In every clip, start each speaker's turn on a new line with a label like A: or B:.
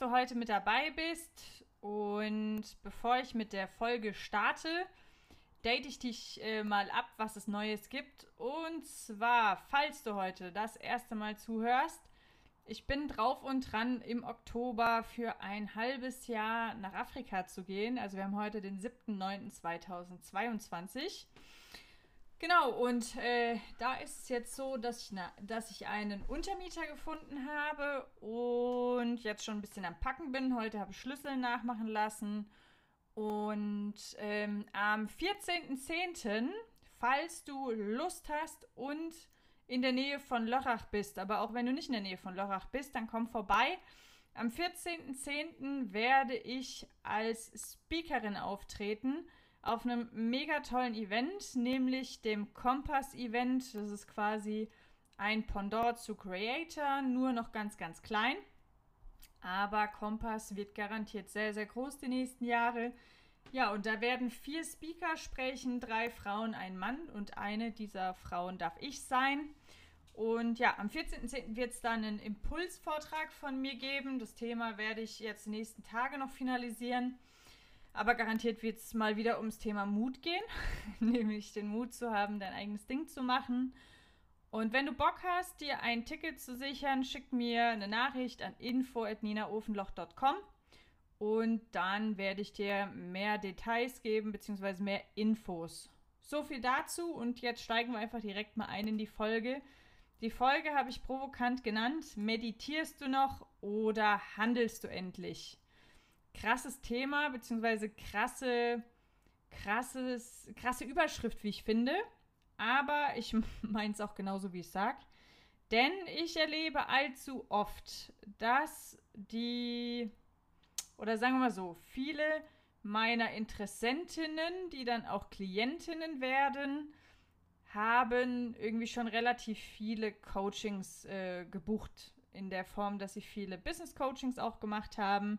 A: du heute mit dabei bist. Und bevor ich mit der Folge starte, date ich dich äh, mal ab, was es Neues gibt. Und zwar, falls du heute das erste Mal zuhörst, ich bin drauf und dran, im Oktober für ein halbes Jahr nach Afrika zu gehen. Also wir haben heute den 7.9.2022. Genau, und äh, da ist es jetzt so, dass ich, na, dass ich einen Untermieter gefunden habe und jetzt schon ein bisschen am Packen bin. Heute habe ich Schlüssel nachmachen lassen. Und ähm, am 14.10., falls du Lust hast und in der Nähe von Lörrach bist, aber auch wenn du nicht in der Nähe von Lörrach bist, dann komm vorbei. Am 14.10. werde ich als Speakerin auftreten auf einem mega tollen Event, nämlich dem Kompass-Event. Das ist quasi ein Pendant zu Creator, nur noch ganz, ganz klein. Aber Kompass wird garantiert sehr, sehr groß die nächsten Jahre. Ja, und da werden vier Speaker sprechen, drei Frauen, ein Mann und eine dieser Frauen darf ich sein. Und ja, am 14.10. wird es dann einen Impulsvortrag von mir geben. Das Thema werde ich jetzt die nächsten Tage noch finalisieren. Aber garantiert wird es mal wieder ums Thema Mut gehen, nämlich den Mut zu haben, dein eigenes Ding zu machen. Und wenn du Bock hast, dir ein Ticket zu sichern, schick mir eine Nachricht an info.ninaofenloch.com und dann werde ich dir mehr Details geben, beziehungsweise mehr Infos. So viel dazu und jetzt steigen wir einfach direkt mal ein in die Folge. Die Folge habe ich provokant genannt. Meditierst du noch oder handelst du endlich? Krasses Thema, beziehungsweise krasse, krasses, krasse Überschrift, wie ich finde. Aber ich meine es auch genauso, wie ich sage. Denn ich erlebe allzu oft, dass die, oder sagen wir mal so, viele meiner Interessentinnen, die dann auch Klientinnen werden, haben irgendwie schon relativ viele Coachings äh, gebucht in der Form, dass sie viele Business Coachings auch gemacht haben,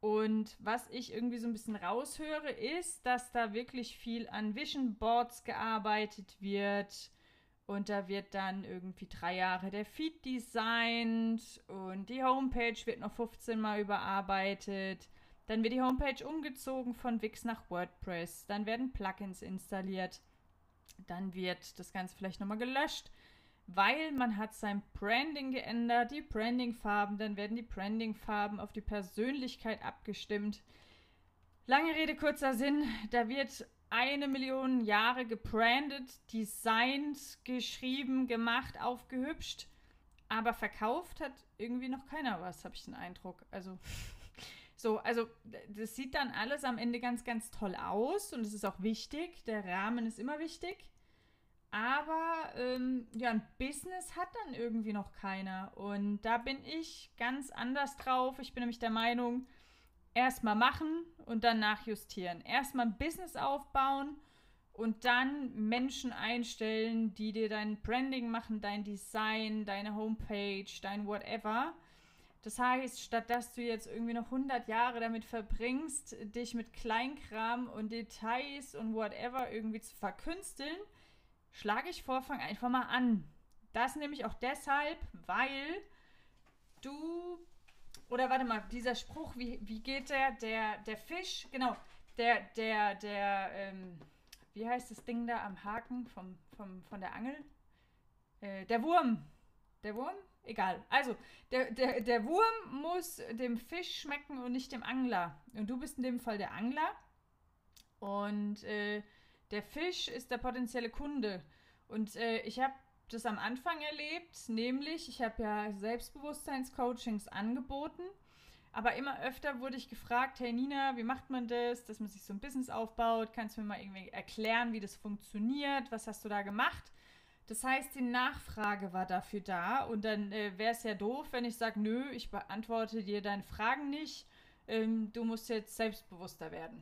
A: und was ich irgendwie so ein bisschen raushöre, ist, dass da wirklich viel an Vision Boards gearbeitet wird. Und da wird dann irgendwie drei Jahre der Feed designt und die Homepage wird noch 15 Mal überarbeitet. Dann wird die Homepage umgezogen von Wix nach WordPress. Dann werden Plugins installiert. Dann wird das Ganze vielleicht nochmal gelöscht weil man hat sein Branding geändert, die Brandingfarben, dann werden die Brandingfarben auf die Persönlichkeit abgestimmt. Lange Rede, kurzer Sinn, da wird eine Million Jahre gebrandet, designt, geschrieben, gemacht, aufgehübscht, aber verkauft hat irgendwie noch keiner was, habe ich den Eindruck. Also so, also das sieht dann alles am Ende ganz, ganz toll aus und es ist auch wichtig. Der Rahmen ist immer wichtig. Aber ähm, ja, ein Business hat dann irgendwie noch keiner. Und da bin ich ganz anders drauf. Ich bin nämlich der Meinung, erstmal machen und dann nachjustieren. Erstmal ein Business aufbauen und dann Menschen einstellen, die dir dein Branding machen, dein Design, deine Homepage, dein whatever. Das heißt, statt dass du jetzt irgendwie noch 100 Jahre damit verbringst, dich mit Kleinkram und Details und whatever irgendwie zu verkünsteln, schlage ich vor, fang einfach mal an. Das nämlich auch deshalb, weil du, oder warte mal, dieser Spruch, wie, wie geht der? Der, der Fisch, genau, der, der, der, ähm, wie heißt das Ding da am Haken vom, vom, von der Angel? Äh, der Wurm. Der Wurm? Egal. Also, der, der, der Wurm muss dem Fisch schmecken und nicht dem Angler. Und du bist in dem Fall der Angler. Und äh, der Fisch ist der potenzielle Kunde. Und äh, ich habe das am Anfang erlebt, nämlich ich habe ja Selbstbewusstseinscoachings angeboten, aber immer öfter wurde ich gefragt, hey Nina, wie macht man das, dass man sich so ein Business aufbaut? Kannst du mir mal irgendwie erklären, wie das funktioniert? Was hast du da gemacht? Das heißt, die Nachfrage war dafür da und dann äh, wäre es ja doof, wenn ich sage, nö, ich beantworte dir deine Fragen nicht, ähm, du musst jetzt selbstbewusster werden.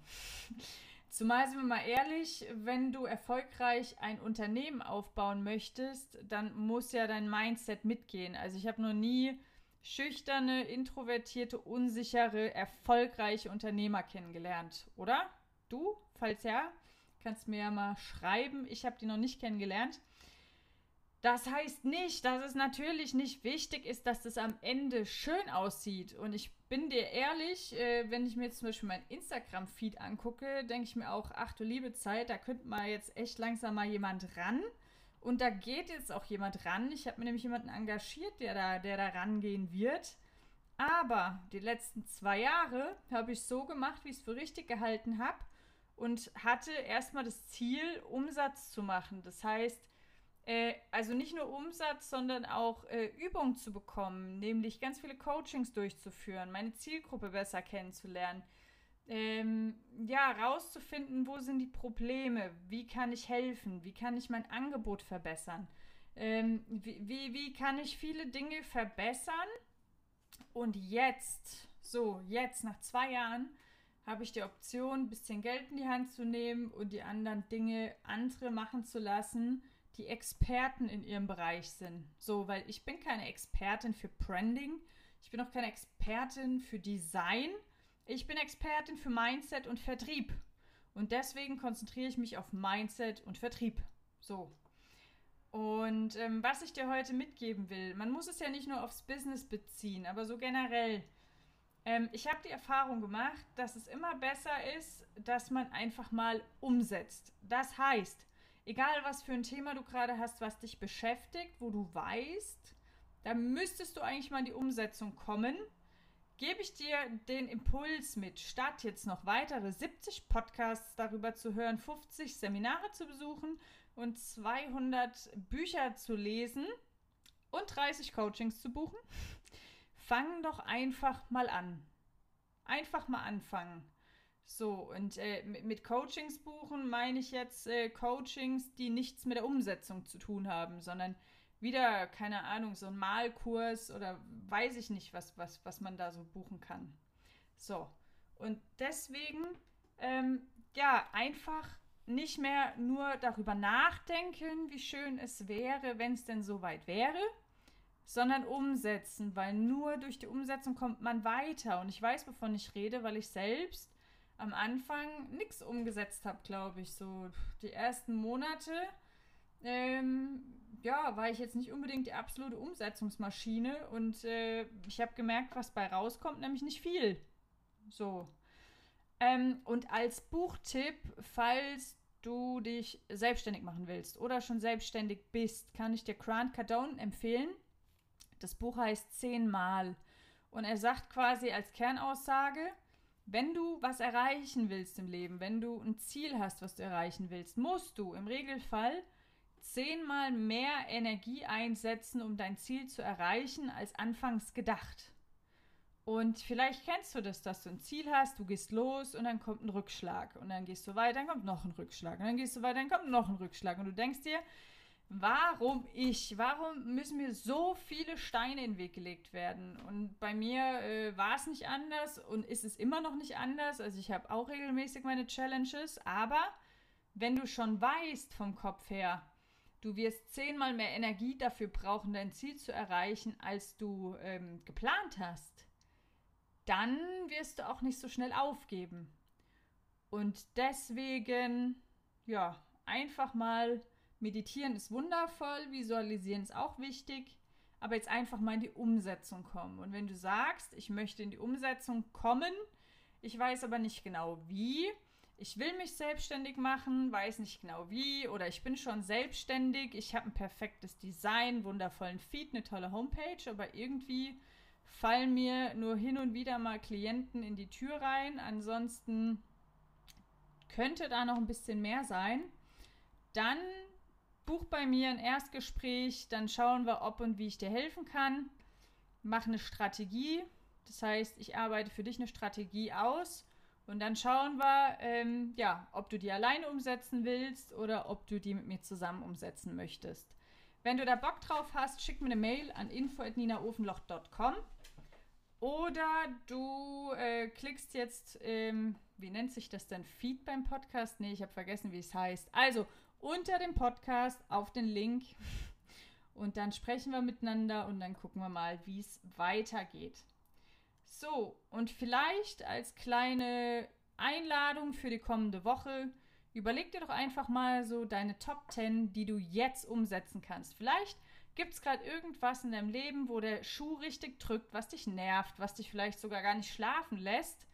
A: Zumal sind wir mal ehrlich, wenn du erfolgreich ein Unternehmen aufbauen möchtest, dann muss ja dein Mindset mitgehen. Also ich habe noch nie schüchterne, introvertierte, unsichere, erfolgreiche Unternehmer kennengelernt, oder? Du, falls ja, kannst mir ja mal schreiben. Ich habe die noch nicht kennengelernt. Das heißt nicht, dass es natürlich nicht wichtig ist, dass es am Ende schön aussieht. Und ich bin dir ehrlich, äh, wenn ich mir jetzt zum Beispiel mein Instagram-Feed angucke, denke ich mir auch, ach du liebe Zeit, da könnte mal jetzt echt langsam mal jemand ran. Und da geht jetzt auch jemand ran. Ich habe mir nämlich jemanden engagiert, der da, der da rangehen wird. Aber die letzten zwei Jahre habe ich so gemacht, wie ich es für richtig gehalten habe und hatte erstmal das Ziel, Umsatz zu machen. Das heißt, äh, also nicht nur Umsatz, sondern auch äh, Übung zu bekommen, nämlich ganz viele Coachings durchzuführen, meine Zielgruppe besser kennenzulernen. Ähm, ja, rauszufinden, wo sind die Probleme, wie kann ich helfen, wie kann ich mein Angebot verbessern, ähm, wie, wie, wie kann ich viele Dinge verbessern. Und jetzt, so, jetzt nach zwei Jahren, habe ich die Option, ein bisschen Geld in die Hand zu nehmen und die anderen Dinge andere machen zu lassen, die Experten in ihrem Bereich sind. So, weil ich bin keine Expertin für Branding, ich bin auch keine Expertin für Design, ich bin Expertin für Mindset und Vertrieb. Und deswegen konzentriere ich mich auf Mindset und Vertrieb. So. Und ähm, was ich dir heute mitgeben will, man muss es ja nicht nur aufs Business beziehen, aber so generell. Ähm, ich habe die Erfahrung gemacht, dass es immer besser ist, dass man einfach mal umsetzt. Das heißt, egal was für ein Thema du gerade hast, was dich beschäftigt, wo du weißt, da müsstest du eigentlich mal in die Umsetzung kommen. Gebe ich dir den Impuls mit, statt jetzt noch weitere 70 Podcasts darüber zu hören, 50 Seminare zu besuchen und 200 Bücher zu lesen und 30 Coachings zu buchen, fang doch einfach mal an. Einfach mal anfangen. So, und äh, mit Coachings buchen meine ich jetzt äh, Coachings, die nichts mit der Umsetzung zu tun haben, sondern wieder, keine Ahnung, so ein Malkurs oder weiß ich nicht, was, was, was man da so buchen kann. So, und deswegen, ähm, ja, einfach nicht mehr nur darüber nachdenken, wie schön es wäre, wenn es denn soweit wäre, sondern umsetzen, weil nur durch die Umsetzung kommt man weiter. Und ich weiß, wovon ich rede, weil ich selbst am Anfang nichts umgesetzt habe, glaube ich. So die ersten Monate, ähm, ja, war ich jetzt nicht unbedingt die absolute Umsetzungsmaschine und äh, ich habe gemerkt, was bei rauskommt, nämlich nicht viel. So. Ähm, und als Buchtipp, falls du dich selbstständig machen willst oder schon selbstständig bist, kann ich dir Grant Cardone empfehlen. Das Buch heißt Zehnmal. Und er sagt quasi als Kernaussage, wenn du was erreichen willst im Leben, wenn du ein Ziel hast, was du erreichen willst, musst du im Regelfall zehnmal mehr Energie einsetzen, um dein Ziel zu erreichen, als anfangs gedacht. Und vielleicht kennst du das, dass du ein Ziel hast, du gehst los und dann kommt ein Rückschlag. Und dann gehst du weiter, dann kommt noch ein Rückschlag. Und dann gehst du weiter, dann kommt noch ein Rückschlag. Und du denkst dir, warum ich? Warum müssen mir so viele Steine in den Weg gelegt werden? Und bei mir äh, war es nicht anders und ist es immer noch nicht anders. Also ich habe auch regelmäßig meine Challenges, aber wenn du schon weißt vom Kopf her, du wirst zehnmal mehr Energie dafür brauchen, dein Ziel zu erreichen, als du ähm, geplant hast, dann wirst du auch nicht so schnell aufgeben. Und deswegen, ja, einfach mal Meditieren ist wundervoll, Visualisieren ist auch wichtig, aber jetzt einfach mal in die Umsetzung kommen. Und wenn du sagst, ich möchte in die Umsetzung kommen, ich weiß aber nicht genau wie, ich will mich selbstständig machen, weiß nicht genau wie, oder ich bin schon selbstständig, ich habe ein perfektes Design, wundervollen Feed, eine tolle Homepage, aber irgendwie fallen mir nur hin und wieder mal Klienten in die Tür rein. Ansonsten könnte da noch ein bisschen mehr sein. Dann buch bei mir ein Erstgespräch, dann schauen wir, ob und wie ich dir helfen kann. Mach eine Strategie. Das heißt, ich arbeite für dich eine Strategie aus und dann schauen wir, ähm, ja, ob du die alleine umsetzen willst oder ob du die mit mir zusammen umsetzen möchtest. Wenn du da Bock drauf hast, schick mir eine Mail an info.ninaofenloch.com oder du äh, klickst jetzt, ähm, wie nennt sich das denn, Feed beim Podcast? Nee, ich habe vergessen, wie es heißt. Also unter dem Podcast auf den Link und dann sprechen wir miteinander und dann gucken wir mal, wie es weitergeht. So, und vielleicht als kleine Einladung für die kommende Woche, überleg dir doch einfach mal so deine Top 10, die du jetzt umsetzen kannst. Vielleicht Gibt es gerade irgendwas in deinem Leben, wo der Schuh richtig drückt, was dich nervt, was dich vielleicht sogar gar nicht schlafen lässt,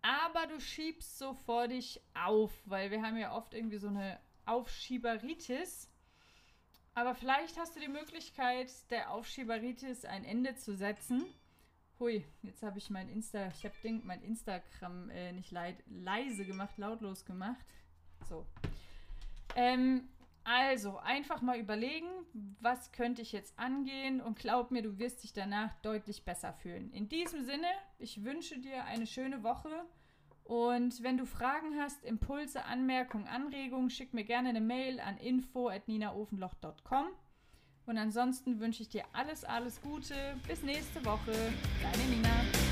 A: aber du schiebst so vor dich auf, weil wir haben ja oft irgendwie so eine Aufschieberitis. Aber vielleicht hast du die Möglichkeit, der Aufschieberitis ein Ende zu setzen. Hui, jetzt habe ich mein Insta, ich habe mein Instagram äh, nicht leise gemacht, lautlos gemacht. So. Ähm, also, einfach mal überlegen, was könnte ich jetzt angehen und glaub mir, du wirst dich danach deutlich besser fühlen. In diesem Sinne, ich wünsche dir eine schöne Woche und wenn du Fragen hast, Impulse, Anmerkungen, Anregungen, schick mir gerne eine Mail an info@ninaofenloch.com. Und ansonsten wünsche ich dir alles, alles Gute. Bis nächste Woche. Deine Nina.